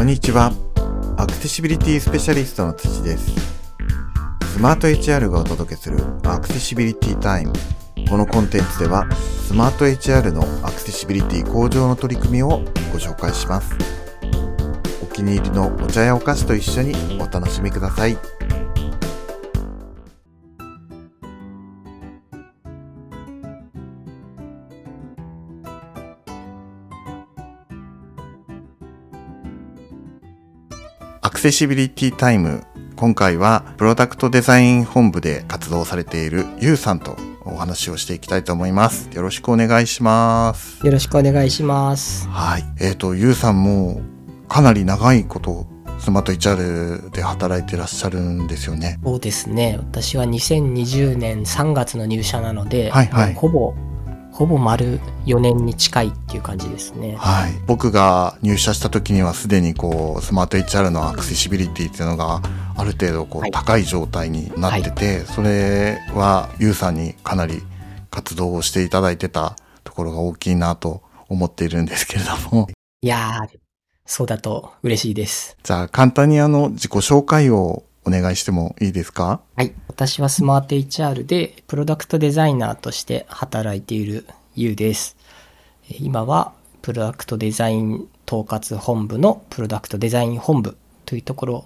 こんにちは。アクセシビリティスペシャリストの土です。スマート HR がお届けするアクセシビリティタイム。このコンテンツでは、スマート HR のアクセシビリティ向上の取り組みをご紹介します。お気に入りのお茶やお菓子と一緒にお楽しみください。クセシビリティタイム。今回はプロダクトデザイン本部で活動されているゆうさんとお話をしていきたいと思います。よろしくお願いします。よろしくお願いします。はい。えっ、と、ゆうさんもかなり長いことスマート HR で働いてらっしゃるんですよね。そうですね。私は2020年3月の入社なので、はいはいほぼ、ほぼ丸4年に近いっていう感じですね。はい。僕が入社した時にはすでにこう、スマート HR のアクセシビリティっていうのがある程度こう、はい高い状態になってて、それはゆうさんにかなり活動をしていただいてたところが大きいなと思っているんですけれども。いやー、そうだと嬉しいです。じゃあ簡単にあの自己紹介をお願いしてもいいですか？はい。私はスマート HR でプロダクトデザイナーとして働いているゆうです。えー今はプロダクトデザイン統括本部のプロダクトデザイン本部というところ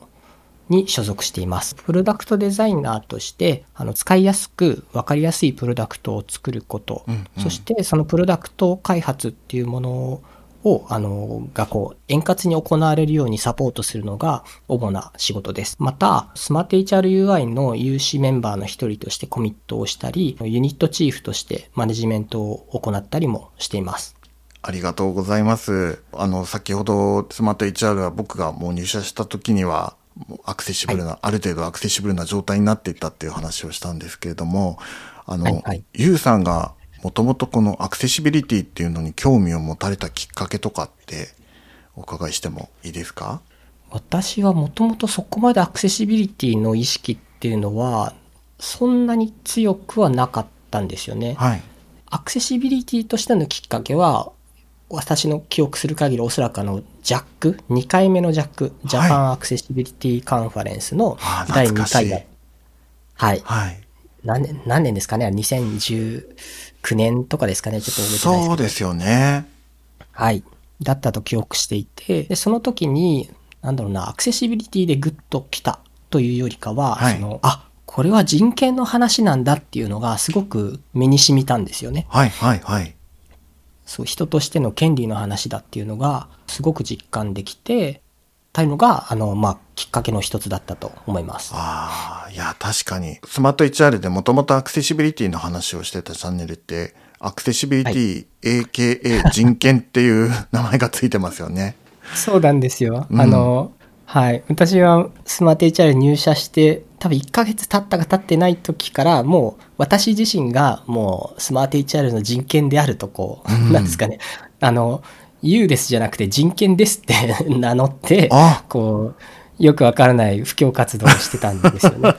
に所属しています。プロダクトデザイナーとしてあの使いやすく分かりやすいプロダクトを作ること、うんうんそしてそのプロダクト開発っていうものを、あの、がこう、円滑に行われるようにサポートするのが主な仕事です。また、スマート HRUI の有志メンバーの一人としてコミットをしたり、ユニットチーフとしてマネジメントを行ったりもしています。ありがとうございます。あの、先ほどスマート HR は僕がもう入社した時には、アクセシブルな、ある程度アクセシブルな状態になっていったっていう話をしたんですけれども、あの、はいはいゆうさんがもともとこのアクセシビリティっていうのに興味を持たれたきっかけとかってお伺いしてもいいですか？私はもともとそこまでアクセシビリティの意識っていうのは、そんなに強くはなかったんですよね。はい。アクセシビリティとしてのきっかけは、私の記憶する限りおそらくあの、ジャック、2回目のジャック、ジャパンアクセシビリティカンファレンスのあ第2懐かしい回だ。はい。はい。何年、何年ですかね ?2019 年とかですかね？ちょっと覚えてないですけど。そうですよね。はい。だったと記憶していて、で、その時に、なんだろうな、アクセシビリティでグッと来たというよりかは、はいその、あ、これは人権の話なんだっていうのがすごく目に染みたんですよね。はい、はい、はい。そう、人としての権利の話だっていうのがすごく実感できて、たいうのが、あの、まあ、きっかけの一つだったと思います。ああ、いや、確かに。スマート HR でもともとアクセシビリティの話をしてたチャンネルって、アクセシビリティ、AKA 人権っていう 名前がついてますよね。そうなんですよ。うんあの、はい。私はスマート HR 入社して、多分1ヶ月経ったか経ってない時から、もう私自身がもうスマート HR の人権であるとこう、うんなんですかね。あの、言うですじゃなくて人権ですって 名乗って、あこう、よくわからない布教活動をしてたんですよね。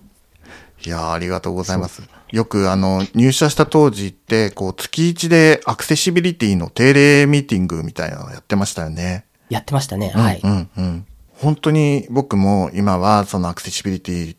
いやーありがとうございます。よくあの、入社した当時って、こう、月一でアクセシビリティの定例ミーティングみたいなのやってましたよね。やってましたね。はい。うんうん。本当に僕も今はそのアクセシビリティ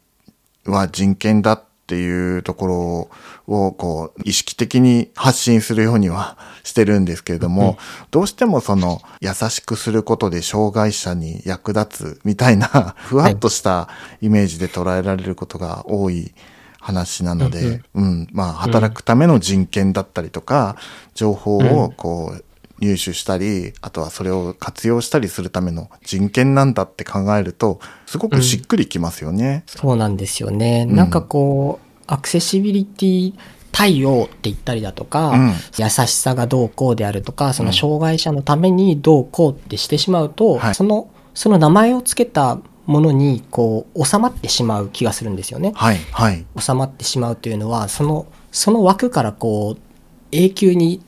は人権だっていうところをこう意識的に発信するようにはしてるんですけれども、どうしてもその優しくすることで障害者に役立つみたいな ふわっとしたイメージで捉えられることが多い話なので、うん、まあ働くための人権だったりとか、情報をこう入手したり、あとはそれを活用したりするための人権なんだって考えると、すごくしっくりきますよね。そうなんですよね。うんなんかこう、アクセシビリティ対応って言ったりだとか、うん優しさがどうこうであるとか、その障害者のためにどうこうってしてしまうと、はいその、その名前をつけたものに、こう、収まってしまう気がするんですよね。はい、はい。収まってしまうというのは、その、その枠からこう、永久に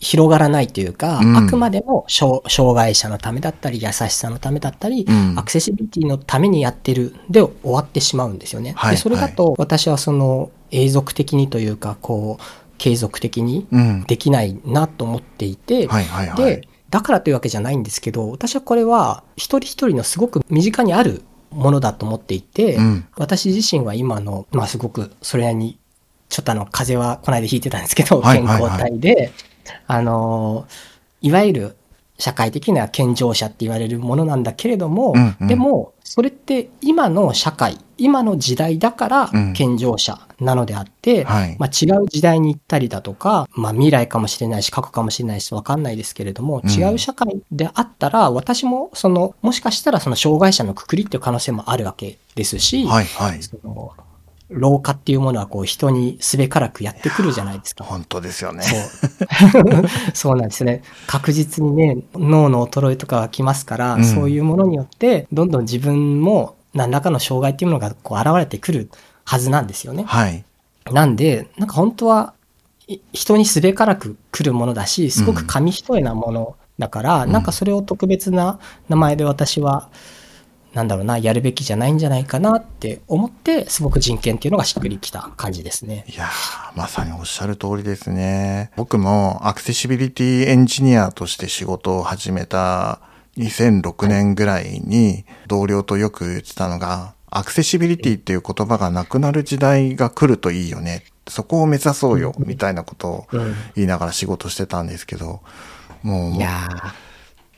広がらないというか、うんあくまでも障障害者のためだったり、優しさのためだったり、うんアクセシビリティのためにやってるで終わってしまうんですよね。はいでそれだと私はその永続的にというか、こう、継続的にうん。できないなと思っていて。で、だからというわけじゃないんですけど、私はこれは一人一人のすごく身近にあるものだと思っていて、うん私自身は今の、まあすごくそれなりに、ちょっとあの、風邪はこの間ひいてたんですけど、健康体で、あの、いわゆる社会的な健常者って言われるものなんだけれども、うんうん。でも、それって今の社会、今の時代だからうん。健常者なのであって、はい。まあ、違う時代に行ったりだとか、まあ、未来かもしれないし過去かもしれないし分かんないですけれども、うん。違う社会であったら私もそのもしかしたらその障害者のくくりっていう可能性もあるわけですし、はいはい。その老化っていうものはこう人にすべからくやってくるじゃないですか。本当ですよね。そう。そうなんですね。確実にね、脳の衰えとかが来ますから、うんそういうものによって、どんどん自分も何らかの障害っていうものがこう現れてくるはずなんですよね。はい。なんで、なんか本当はい人にすべからく来るものだし、すごく紙一重なものだから、うんなんかそれを特別な名前で私は、なんだろうな、やるべきじゃないんじゃないかなって思って、すごく人権っていうのがしっくりきた感じですね。いやー、まさにおっしゃる通りですね。僕もアクセシビリティエンジニアとして仕事を始めた2006年ぐらいに同僚とよく言ってたのが、アクセシビリティっていう言葉がなくなる時代が来るといいよね。そこを目指そうよ、みたいなことをうん。言いながら仕事してたんですけど、もういや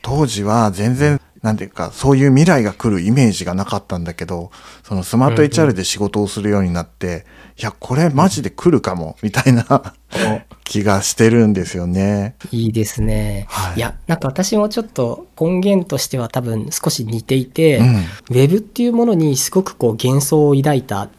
当時は全然、なんていうか、そういう未来が来るイメージがなかったんだけど、そのスマート HR で仕事をするようになって、いや、これマジで来るかも、みたいなー、気がしてるんですよね。いいですね。はいいや、なんか私もちょっと根源としては多分少し似ていて、うんウェブっていうものにすごくこう幻想を抱いた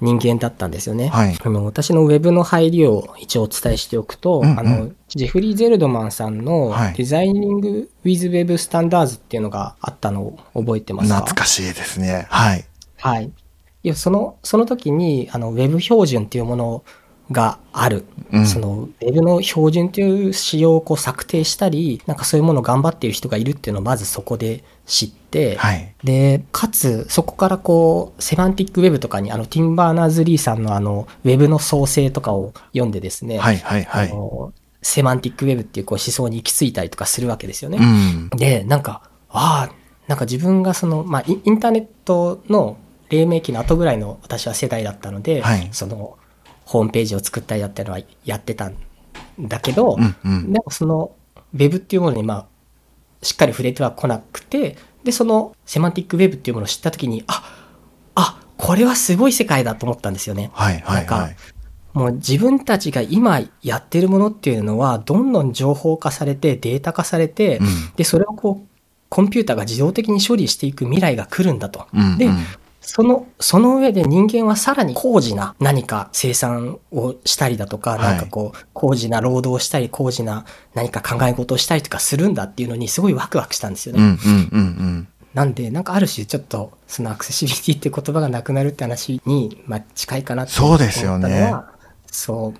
人間だったんですよね。はいあの私のウェブの入りを一応お伝えしておくと、うんうんあのジェフリー・ゼルドマンさんのはいデザイニング・ウィズ・ウェブ・スタンダーズっていうのがあったのを覚えてますか？懐かしいですね。はい。はい。いや、その、その時に、あの、ウェブ標準っていうものがある。うんその、ウェブの標準という仕様をこう策定したり、なんかそういうものを頑張っている人がいるっていうのをまずそこで知って、はい。で、かつ、そこからこう、セマンティックウェブとかに、あの、ティンバーナーズ・リーさんのあの、ウェブの創生とかを読んでですね、はい、はい、はい。あのセマンティックウェブっていうこう思想に行き着いたりとかするわけですよね。うん。で、なんか、ああ、なんか自分がその、まあ、インインターネットの黎明期の後ぐらいの私は世代だったので、はいその、ホームページを作ったりだったりはやってたんだけど、うん、うん。でもその、ウェブっていうものに、まあ、しっかり触れてはこなくて、で、その、セマンティックウェブっていうものを知ったときに、あ、あ、これはすごい世界だと思ったんですよね。はい、はい、なんかはい。もう自分たちが今やってるものっていうのは、どんどん情報化されて、データ化されて、うんで、それをこう、コンピューターが自動的に処理していく未来が来るんだと。うん、でうんその、その上で人間はさらに高次な何か生産をしたりだとか、はいなんかこう、高次な労働をしたり、高次な何か考え事をしたりとかするんだっていうのにすごいワクワクしたんですよね。うん、うん、うん、うん。なんで、なんかある種ちょっと、そのアクセシビリティって言葉がなくなるって話に、まあ近いかなってそうですよね思ったのはそ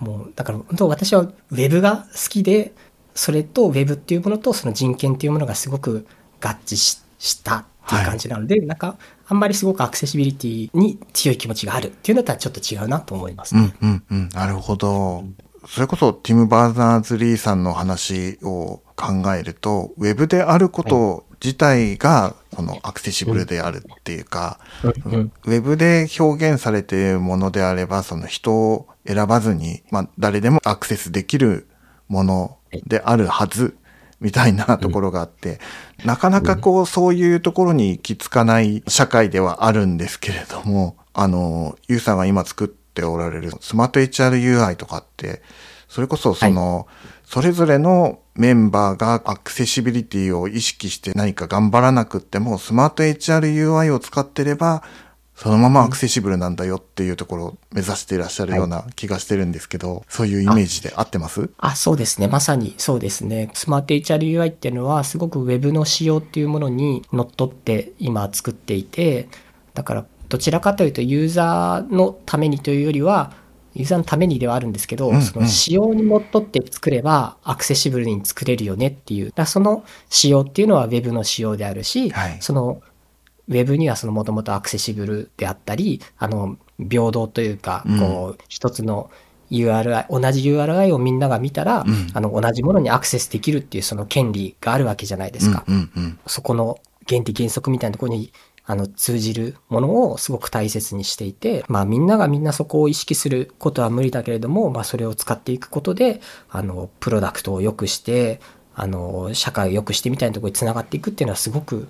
う。もう、だから本当私はウェブが好きで、それとウェブっていうものとその人権っていうものがすごく合致ししたっていう感じなので、なんかあんまりすごくアクセシビリティに強い気持ちがあるっていうのとはちょっと違うなと思いますね。うん、うん、うん。なるほど。それこそ、ティム・バーナーズ・リーさんの話を考えると、ウェブであること自体が、そのアクセシブルであるっていうか、うんうんウェブで表現されているものであれば、その人を選ばずに、まあ、誰でもアクセスできるものであるはず、みたいなところがあって、なかなかこう、そういうところに行き着かない社会ではあるんですけれども、あの、ユウさんが今作っておられるスマート HRUI とかって、それこそその、それぞれのメンバーがアクセシビリティを意識して何か頑張らなくっても、スマート HRUI を使ってれば、そのままアクセシブルなんだよっていうところを目指していらっしゃるような気がしてるんですけど、そういうイメージで合ってます？あ、そうですね。まさにそうですね。スマート HRUI っていうのは、すごく Web の仕様っていうものにのっとって今作っていて、だからどちらかというとユーザーのためにというよりは、ユーザーのためにではあるんですけど、うんうんその仕様にのっとって作ればアクセシブルに作れるよねっていう。だその仕様っていうのは Web の仕様であるし、はいそのウェブにはそのもともとアクセシブルであったり、あの、平等というかうん、こう、一つの URI、同じ URI をみんなが見たら、うん。あの、同じものにアクセスできるっていうその権利があるわけじゃないですか。そこの原理原則みたいなところにあの通じるものをすごく大切にしていて、まあみんながみんなそこを意識することは無理だけれども、まあそれを使っていくことで、あの、プロダクトを良くして、あの、社会を良くしてみたいなところにつながっていくっていうのはすごく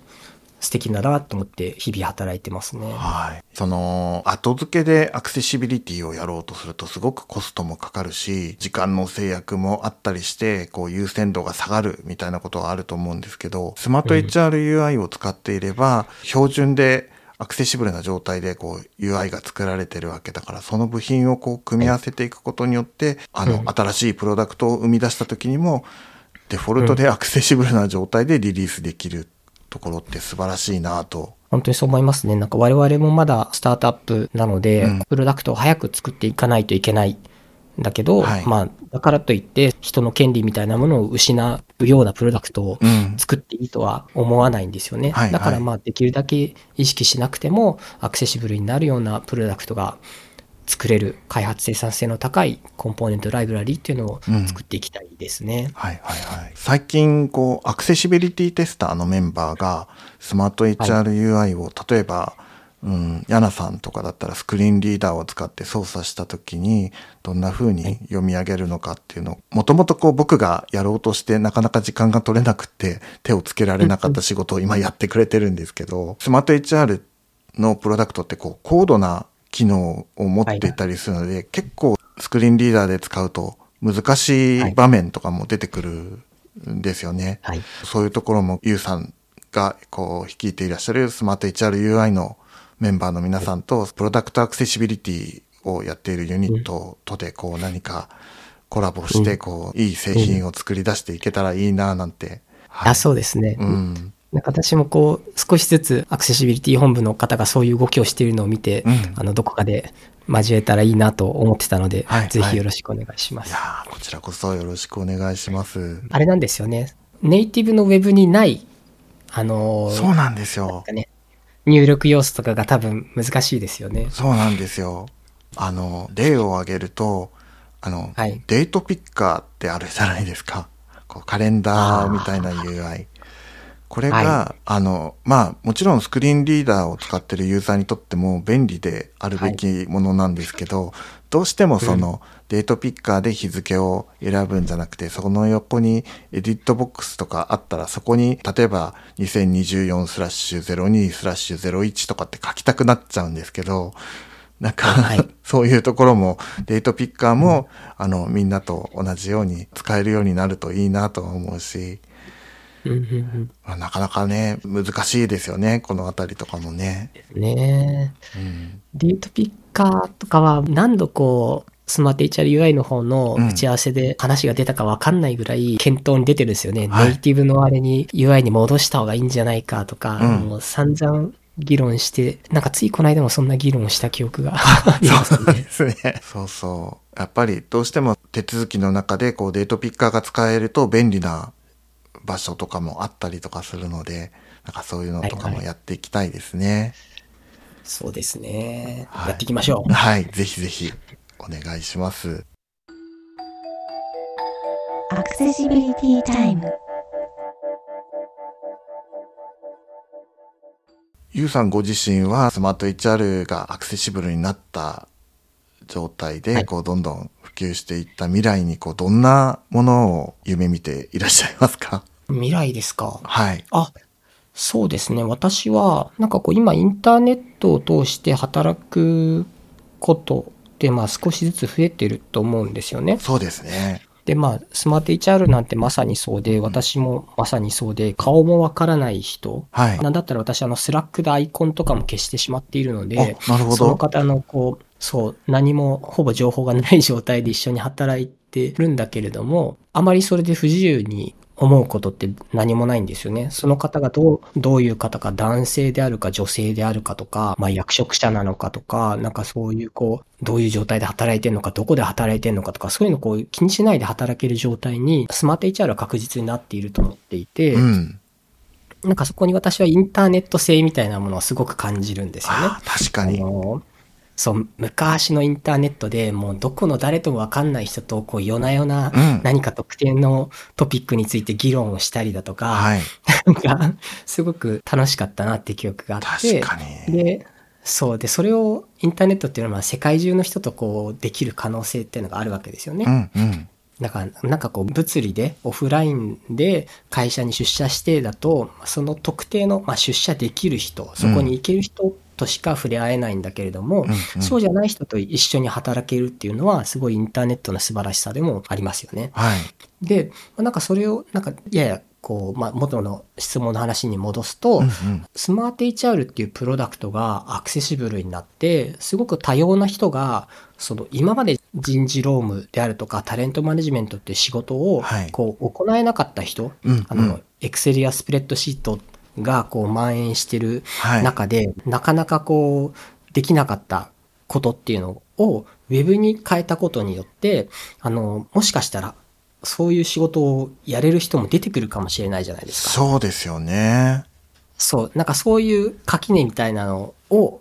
素敵だなと思って日々働いてますね。はい。その、後付けでアクセシビリティをやろうとするとすごくコストもかかるし、時間の制約もあったりして、こう優先度が下がるみたいなことはあると思うんですけど、スマート HRUI を使っていれば、標準でアクセシブルな状態でこう UI が作られてるわけだから、その部品をこう組み合わせていくことによって、あの、うん新しいプロダクトを生み出した時にも、デフォルトでアクセシブルな状態でリリースできるところって素晴らしいなと。本当にそう思いますね。なんか我々もまだスタートアップなので、うん。プロダクトを早く作っていかないといけないんだけど、はい。まあ、だからといって人の権利みたいなものを失うようなプロダクトをうん。作っていいとは思わないんですよね。はいだからはいまあできるだけ意識しなくてもアクセシブルになるようなプロダクトが作れる開発生産性の高いコンポーネントライブラリーっていうのをうん作っていきたいですね。はいはいはい。最近、こう、アクセシビリティテスターのメンバーが、スマート HRUI を、例えば、うん、ヤナさんとかだったらスクリーンリーダーを使って操作した時に、どんな風に読み上げるのかっていうのを、もともとこう僕がやろうとしてなかなか時間が取れなくて、手をつけられなかった仕事を今やってくれてるんですけど、スマート HR のプロダクトってこう、高度な機能を持っていたりするので、結構スクリーンリーダーで使うと難しい場面とかも出てくるんですよね。はい。そういうところもユウさんがこう率いていらっしゃるスマート HRUI のメンバーの皆さんとプロダクトアクセシビリティをやっているユニットとでこう何かコラボしてこういい製品を作り出していけたらいいななんて。あ、そうですね。うん。なんか私もこう、少しずつアクセシビリティ本部の方がそういう動きをしているのを見て、うんあの、どこかで交えたらいいなと思ってたので、はいぜひよろしくお願いします。いやーこちらこそよろしくお願いします。あれなんですよね。ネイティブのウェブにない、あのーそうなんですよね、入力要素とかが多分難しいですよね。そうなんですよ。あの、例を挙げると、あの、はいデートピッカーってあるじゃないですか。こうカレンダーみたいな UI。これが、はあの、まあ、もちろんスクリーンリーダーを使ってるユーザーにとっても便利であるべきものなんですけど、どうしてもその、デートピッカーで日付を選ぶんじゃなくて、その横にエディットボックスとかあったら、そこに、例えば2024スラッシュ02スラッシュ01とかって書きたくなっちゃうんですけど、なんか、はい。そういうところも、デートピッカーも、あの、みんなと同じように使えるようになるといいなと思うし、うんうんまあなかなかね、難しいですよね、このあたりとかもね。うん。ねえうん。デートピッカーとかは何度こう、スマート HRUI の方の打ち合わせで話が出たか分かんないぐらい検討に出てるんですよね。はいネイティブのあれに UI に戻した方がいいんじゃないかとか、うんもう散々議論して、なんかついこの間もそんな議論をした記憶がそうでね。すね。そうそう。やっぱりどうしても手続きの中でこうデートピッカーが使えると便利な場所とかもあったりとかするので、なんかそういうのとかもやっていきたいですね。そうですね。はいやっていきましょう。はい、ぜひぜひお願いします。Accessibility Time. ゆうさんご自身はスマート HR がアクセシブルになった状態で、はいこうどんどん普及していった未来にこうどんなものを夢見ていらっしゃいますか？未来ですか？はい。あ、そうですね。私は、なんかこう今インターネットを通して働くことってまあ少しずつ増えてると思うんですよね。そうですね。でまあスマート HR なんてまさにそうで、私もまさにそうで、顔もわからない人。はい。なんだったら私あの Slack でアイコンとかも消してしまっているので、あなるほどその方のこう、そう、何もほぼ情報がない状態で一緒に働いてるんだけれども、あまりそれで不自由に思うことって何もないんですよね。その方がどう、どういう方か男性であるか女性であるかとか、まあ役職者なのかとか、なんかそういうこう、どういう状態で働いてるのか、どこで働いてるのかとか、そういうのをこう気にしないで働ける状態に、スマート HR は確実になっていると思っていて、うん。なんかそこに私はインターネット性みたいなものをすごく感じるんですよね。あ確かに。あのそう、昔のインターネットでもうどこの誰ともわかんない人とこう夜な夜なうん何か特定のトピックについて議論をしたりだとか、はい。なんかすごく楽しかったなって記憶があって。で、そうで、それをインターネットっていうのは世界中の人とこうできる可能性っていうのがあるわけですよね。うんうん。だから、なんかこう、物理で、オフラインで会社に出社してだと、その特定の、まあ、出社できる人、そこに行ける人としか触れ合えないんだけれども、うんうんそうじゃない人と一緒に働けるっていうのは、すごいインターネットの素晴らしさでもありますよね。はい。で、まあなんかそれを、なんか、やや、こう、まあ、元の質問の話に戻すと、うんうん。スマート HR っていうプロダクトがアクセシブルになって、すごく多様な人が、その今まで人事労務であるとかタレントマネジメントっていう仕事をはいこう行えなかった人、うんあのうん、エクセルやスプレッドシートがこう蔓延してるはい。中で、なかなかこう、できなかったことっていうのをウェブに変えたことによって、あの、もしかしたらそういう仕事をやれる人も出てくるかもしれないじゃないですか。そうですよね。そう、なんかそういう垣根みたいなのを、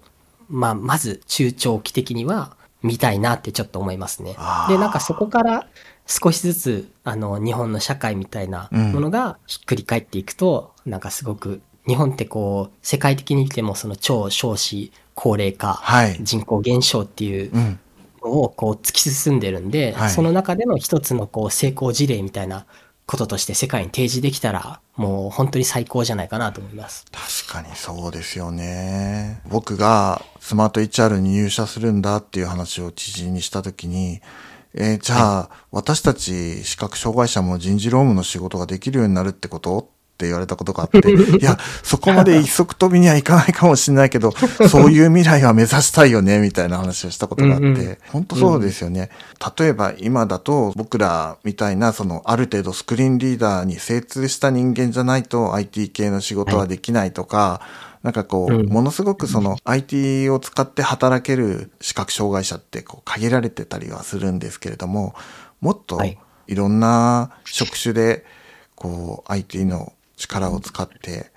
まあ、まず中長期的には見たいなってちょっと思いますねで、なんかそこから少しずつ、あの、日本の社会みたいなものがひっくり返っていくと、なんかすごく、日本ってこう、世界的に見てもその超少子高齢化、はい。人口減少っていううん。のをこう突き進んでるんで、はいその中での一つのこう成功事例みたいなこととして世界に提示できたら、もう本当に最高じゃないかなと思います。確かにそうですよね。僕がスマート HR に入社するんだっていう話を知人にしたときに、えーじゃあ、私たち視覚障害者も人事労務の仕事ができるようになるってこと？って言われたことがあって、いや、そこまで一足飛びにはいかないかもしれないけど、そういう未来は目指したいよね、みたいな話をしたことがあって、うんうん。本当そうですよね。例えば今だと僕らみたいな、そのある程度スクリーンリーダーに精通した人間じゃないと IT 系の仕事はできないとか、なんかこう、うんものすごくその IT を使って働ける視覚障害者ってこう限られてたりはするんですけれども、もっとはいいろんな職種でこう IT の力を使って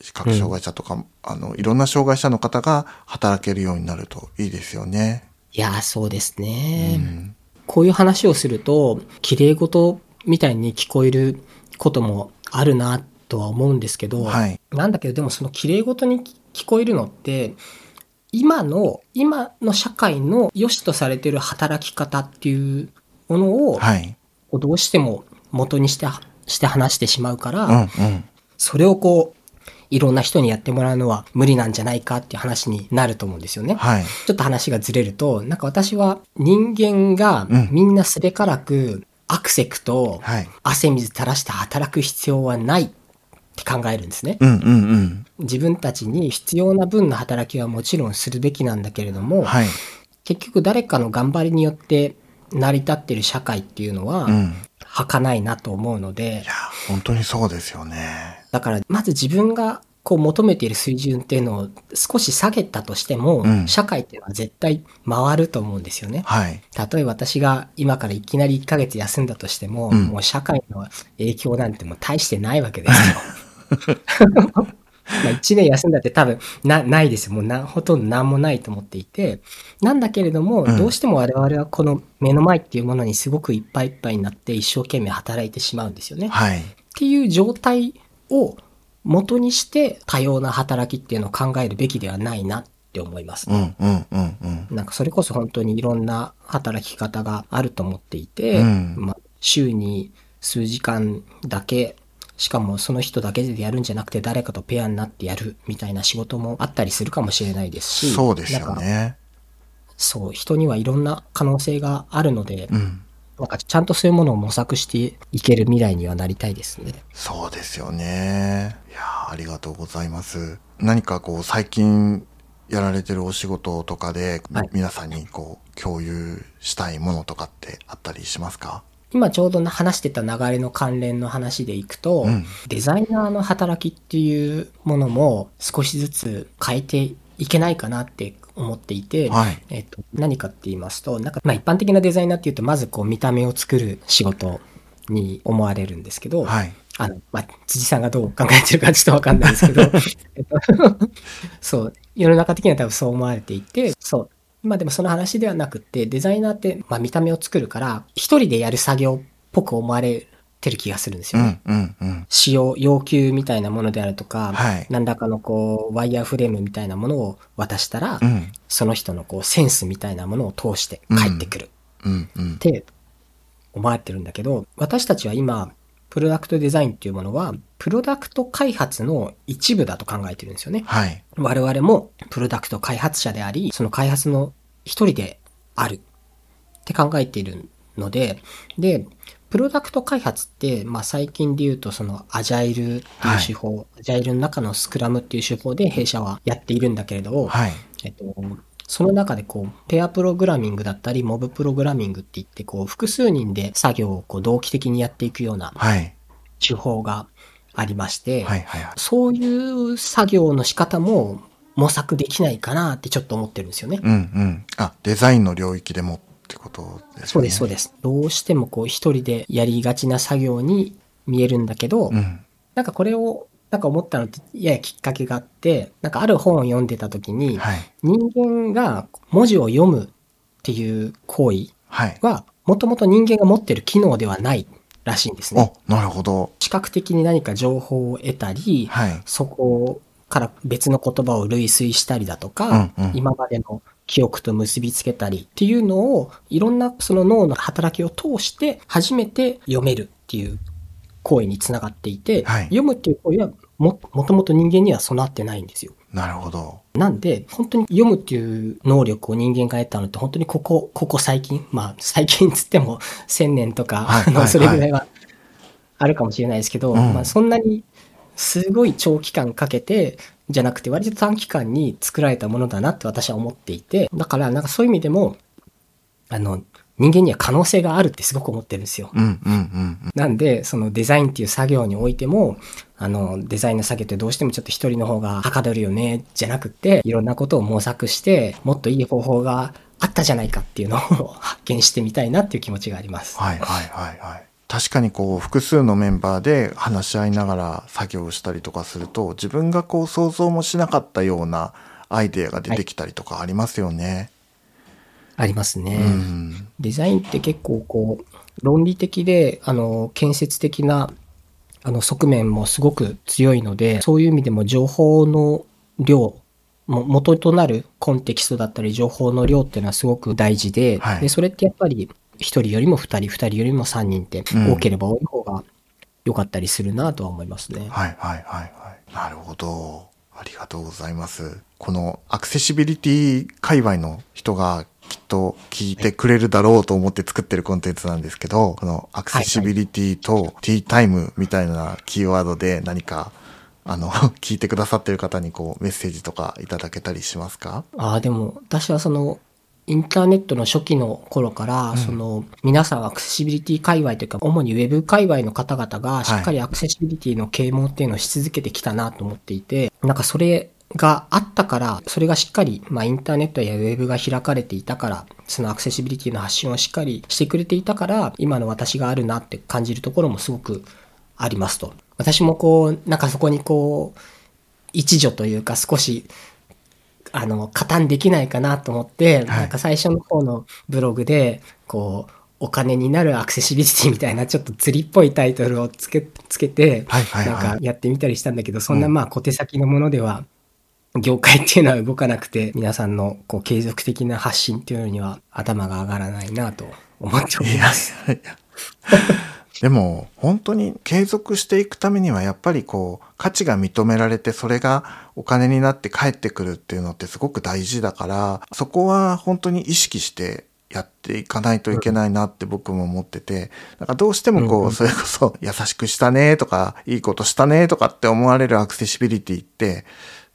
視覚障害者とか、あの、いろんな障害者の方が働けるようになるといいですよね。いやー、そうですね。うんこういう話をすると、綺麗事みたいに聞こえることもあるなとは思うんですけど、はいなんだけど、でもその綺麗事に聞こえるのって、今の、今の社会の良しとされてる働き方っていうものを、はい。どうしても元にして、して話してしまうから、うんうん。それをこう、いろんな人にやってもらうのは無理なんじゃないかっていう話になると思うんですよね。はい。ちょっと話がずれると、なんか私は人間がうんみんなすべからくアクセクとはい。汗水垂らして働く必要はないって考えるんですね。うんうんうん。自分たちに必要な分の働きはもちろんするべきなんだけれども、はい。結局誰かの頑張りによって成り立ってる社会っていうのは、うん。儚いなと思うのでいや、、本当にそうですよね。だからまず自分がこう求めている水準っていうのを少し下げたとしても、うん社会っていうのは絶対回ると思うんですよね。はい。例えば私が今からいきなり1ヶ月休んだとしても、うんもう社会の影響なんてもう大してないわけですよ。まあ1年休んだって多分なないですよ。もうなほとんど何もないと思っていて。なんだけれども、うんどうしても我々はこの目の前っていうものにすごくいっぱいいっぱいになって一生懸命働いてしまうんですよね。はい。っていう状態を元にして多様な働きっていうのを考えるべきではないなって思いますね。うんうんうんうん。なんかそれこそ本当にいろんな働き方があると思っていて、うんまあ、週に数時間だけ、しかもその人だけでやるんじゃなくて誰かとペアになってやるみたいな仕事もあったりするかもしれないですし、そうですよね。そう、人にはいろんな可能性があるので、うん。なんかちゃんとそういうものを模索していける未来にはなりたいですね。そうですよね。いやーありがとうございます。何かこう、最近やられてるお仕事とかで、はい皆さんにこう、共有したいものとかってあったりしますか？今ちょうど話してた流れの関連の話でいくと、うんデザイナーの働きっていうものも少しずつ変えていけないかなって思っていて、はい。えっと、何かって言いますと、なんか、まあ一般的なデザイナーっていうと、まずこう見た目を作る仕事に思われるんですけど、はい。あの、まあ、辻さんがどう考えてるかちょっとわかんないですけど、えっとそう、世の中的には多分そう思われていて、そう、まあでもその話ではなくって、デザイナーって、まあ見た目を作るから、一人でやる作業っぽく思われてる気がするんですよね。うん、うん、うん。使用、要求みたいなものであるとか、はい何らかのこう、ワイヤーフレームみたいなものを渡したら、うん、その人のこう、センスみたいなものを通して帰ってくるうん、うんっ。て思われてるんだけど、私たちは今、プロダクトデザインっていうものは、プロダクト開発の一部だと考えてるんですよね。はい。我々もプロダクト開発者であり、その開発の一人であるって考えているので、で、プロダクト開発って、まあ最近で言うとそのアジャイルっていう手法、アジャイルの中のスクラムっていう手法で弊社はやっているんだけれど、はい。えっと、その中でこう、ペアプログラミングだったり、モブプログラミングって言って、こう、複数人で作業をこう同期的にやっていくようなはい。手法がありまして、はい、はい、はい。そういう作業の仕方も模索できないかなってちょっと思ってるんですよね。うん、うん。あ、デザインの領域でもってことですよね。そうです、そうです。どうしてもこう一人でやりがちな作業に見えるんだけど、うん。なんかこれをなんか思ったのってややきっかけがあって、なんかある本を読んでた時に、はい。人間が文字を読むっていう行為はもともと人間が持ってる機能ではないらしいんですね。お、なるほど。視覚的に何か情報を得たり、はい。そこから別の言葉を類推したりだとか、うんうん今までの記憶と結びつけたりっていうのを、いろんなその脳の働きを通して初めて読めるっていう行為につながっていて、はい読むっていう行為はも、もともと人間には備わってないんですよ。なるほど。なんで、本当に読むっていう能力を人間が得たのって本当にここ、ここ最近、まあ最近つっても 1000年とか、あの、はいはいそれぐらいはあるかもしれないですけど、うんまあそんなにすごい長期間かけて、じゃなくて割と短期間に作られたものだなって私は思っていて、だからなんかそういう意味でも、あの、人間には可能性があるってすごく思ってるんですよ。うん、うん、うん。なんで、そのデザインっていう作業においても、あの、デザインの作業ってどうしてもちょっと一人の方がはかどるよね、じゃなくて、いろんなことを模索して、もっといい方法があったじゃないかっていうのを発見してみたいなっていう気持ちがあります。はい、はい、はい、はい。確かにこう複数のメンバーで話し合いながら作業をしたりとかすると自分がこう想像もしなかったようなアイデアが出てきたりとかありますよね。ありますね。うん。デザインって結構こう、論理的で、あの、建設的な、あの、側面もすごく強いので、そういう意味でも情報の量、も元となるコンテキストだったり情報の量っていうのはすごく大事で、はいでそれってやっぱり一人よりも二人、二人よりも三人ってうん多ければ多い方が良かったりするなとは思いますね。はいはいはいはい。なるほど。ありがとうございます。このアクセシビリティ界隈の人がきっと聞いてくれるだろうと思って作ってるコンテンツなんですけど、このアクセシビリティとティータイムみたいなキーワードで何か、あの、聞いてくださってる方にこうメッセージとかいただけたりしますか？ああ、でも私はその、インターネットの初期の頃から、その、皆さんアクセシビリティ界隈というか、主にウェブ界隈の方々が、しっかりアクセシビリティの啓蒙っていうのをし続けてきたなと思っていて、なんかそれがあったから、それがしっかり、まあインターネットやウェブが開かれていたから、そのアクセシビリティの発信をしっかりしてくれていたから、今の私があるなって感じるところもすごくありますと。私もこう、なんかそこにこう、一助というか少しあの、加担できないかなと思って、なんか最初の方のブログで、こう、お金になるアクセシビリティみたいなちょっと釣りっぽいタイトルをつけ、つけて、はいはいはい。なんかやってみたりしたんだけど、そんなまあ小手先のものでは、業界っていうのは動かなくて、皆さんのこう継続的な発信っていうのには頭が上がらないなと思っております。でも本当に継続していくためにはやっぱりこう価値が認められてそれがお金になって帰ってくるっていうのってすごく大事だからそこは本当に意識してやっていかないといけないなって僕も思ってて、なんかどうしてもこうそれこそ優しくしたねとかいいことしたねとかって思われるアクセシビリティって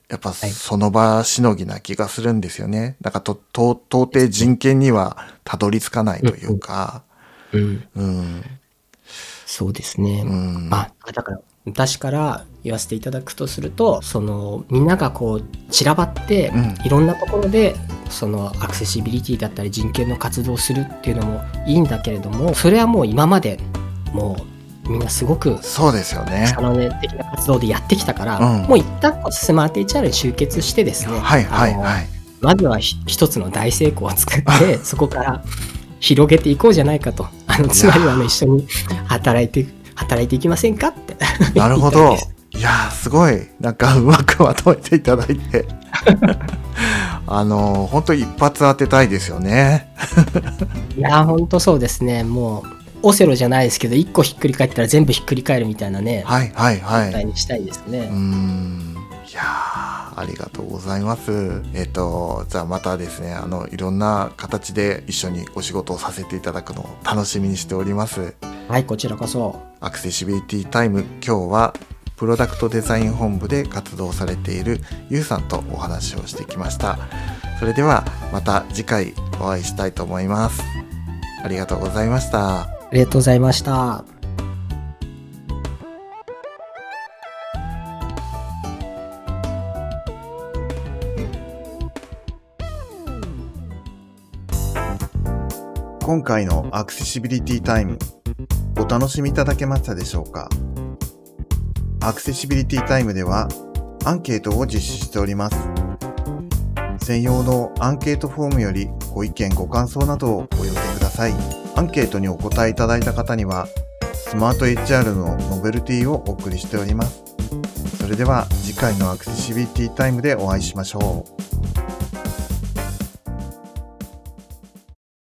やっぱその場しのぎな気がするんですよね。なんかと、と、到底人権にはたどり着かないというか、うん。うん、そうですね。うん。あ、だから、私から言わせていただくとすると、その、みんながこう、散らばって、うんいろんなところで、その、アクセシビリティだったり人権の活動をするっていうのもいいんだけれども、それはもう今まで、もう、みんなすごく、そうですよね草。の根的な活動でやってきたから、うんもう一旦スマート HR に集結してですね、はいはいはい。まずはひ一つの大成功を作って、そこから広げていこうじゃないかと。あの、つまりはあの、一緒に働いて、働いていきませんかって。なるほど。いやー、すごい。なんか、うまくまとめていただいて。あのー、本当一発当てたいですよね。いやー、ほんとそうですね。もう、オセロじゃないですけど、一個ひっくり返ったら全部ひっくり返るみたいなね、はい、はい、はい。状態にしたいですね。うーん。いやー、ありがとうございます。えっ、と、じゃあまたですね、あの、いろんな形で一緒にお仕事をさせていただくのを楽しみにしております。はい、こちらこそ。アクセシビリティタイム、今日は、プロダクトデザイン本部で活動されているゆうさんとお話をしてきました。それでは、また次回お会いしたいと思います。ありがとうございました。ありがとうございました。今回のアクセシビリティタイムお楽しみいただけましたでしょうか？アクセシビリティタイムではアンケートを実施しております。専用のアンケートフォームよりご意見ご感想などをお寄せください。アンケートにお答えいただいた方にはスマート HR のノベルティをお送りしております。それでは次回のアクセシビリティタイムでお会いしましょう。